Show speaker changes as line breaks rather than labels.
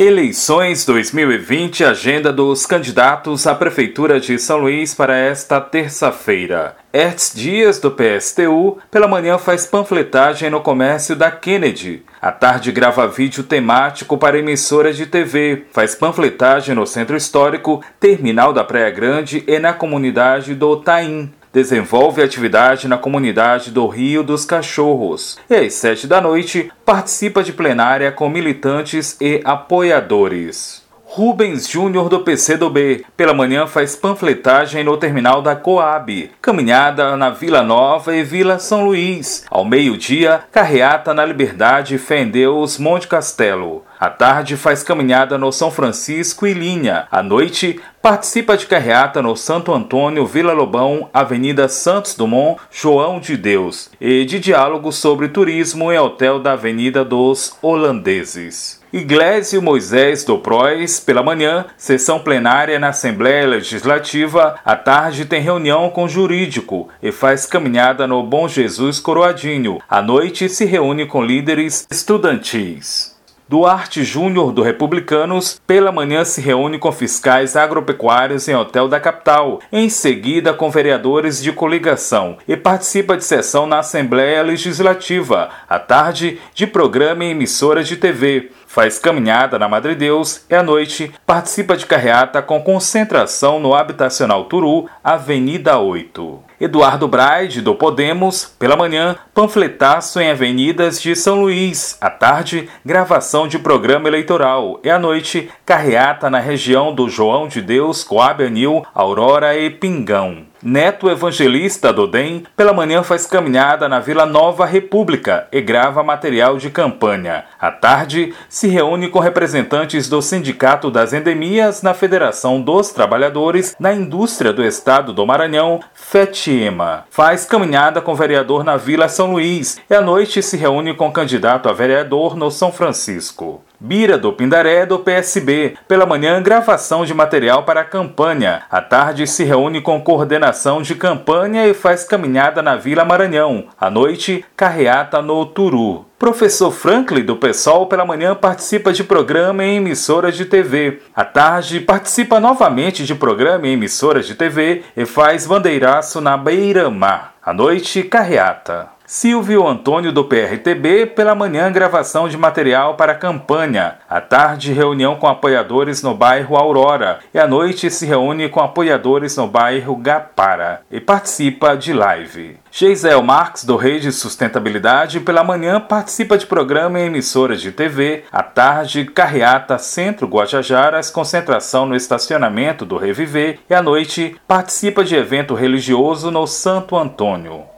Eleições 2020, agenda dos candidatos à Prefeitura de São Luís para esta terça-feira. Hertz Dias, do PSTU, pela manhã faz panfletagem no comércio da Kennedy. À tarde grava vídeo temático para emissoras de TV. Faz panfletagem no Centro Histórico, Terminal da Praia Grande e na comunidade do Taim desenvolve atividade na comunidade do Rio dos Cachorros e às sete da noite participa de plenária com militantes e apoiadores. Rubens Júnior do PCdoB. Pela manhã faz panfletagem no terminal da Coab. Caminhada na Vila Nova e Vila São Luís. Ao meio-dia, carreata na Liberdade Fé em Deus Monte Castelo. À tarde faz caminhada no São Francisco e Linha. À noite participa de carreata no Santo Antônio, Vila Lobão, Avenida Santos Dumont, João de Deus e de diálogo sobre turismo em hotel da Avenida dos Holandeses. Iglesio Moisés do Prois, pela manhã, sessão plenária na Assembleia Legislativa, à tarde tem reunião com jurídico e faz caminhada no Bom Jesus Coroadinho. À noite se reúne com líderes estudantis. Duarte Júnior do Republicanos, pela manhã se reúne com fiscais agropecuários em hotel da capital, em seguida com vereadores de coligação e participa de sessão na Assembleia Legislativa, à tarde de programa em emissoras de TV. Faz caminhada na Madre Deus e à noite participa de carreata com concentração no Habitacional Turu, Avenida 8. Eduardo Braide, do Podemos, pela manhã, panfletaço em avenidas de São Luís. À tarde, gravação de programa eleitoral. E à noite, carreata na região do João de Deus, Coab Anil, Aurora e Pingão. Neto Evangelista do DEM, pela manhã faz caminhada na Vila Nova República e grava material de campanha. À tarde, se reúne com representantes do Sindicato das Endemias na Federação dos Trabalhadores na Indústria do Estado do Maranhão, FETIEMA. Faz caminhada com vereador na Vila São Luís e à noite se reúne com candidato a vereador no São Francisco. Bira do Pindaré do PSB. Pela manhã, gravação de material para a campanha. À tarde, se reúne com coordenação de campanha e faz caminhada na Vila Maranhão. À noite, carreata no Turu. Professor Franklin, do PSOL, pela manhã participa de programa em emissoras de TV. À tarde, participa novamente de programa em emissoras de TV e faz bandeiraço na Beira-Mar. À noite, carreata. Silvio Antônio do PRTB, pela manhã gravação de material para a campanha. À tarde, reunião com apoiadores no bairro Aurora. E à noite se reúne com apoiadores no bairro Gapara e participa de live. Geisel Marques, do Rede Sustentabilidade, pela manhã participa de programa em emissoras de TV. À tarde, carreata Centro Guajajaras, concentração no estacionamento do Reviver. E à noite, participa de evento religioso no Santo Antônio.